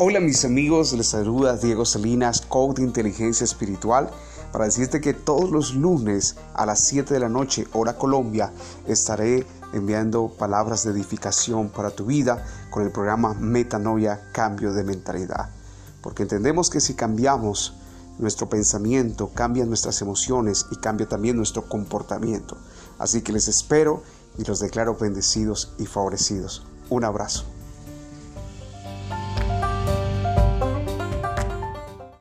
Hola mis amigos, les saluda Diego Salinas, coach de inteligencia espiritual, para decirte que todos los lunes a las 7 de la noche, hora Colombia, estaré enviando palabras de edificación para tu vida con el programa Metanoia Cambio de Mentalidad. Porque entendemos que si cambiamos nuestro pensamiento, cambian nuestras emociones y cambia también nuestro comportamiento. Así que les espero y los declaro bendecidos y favorecidos. Un abrazo.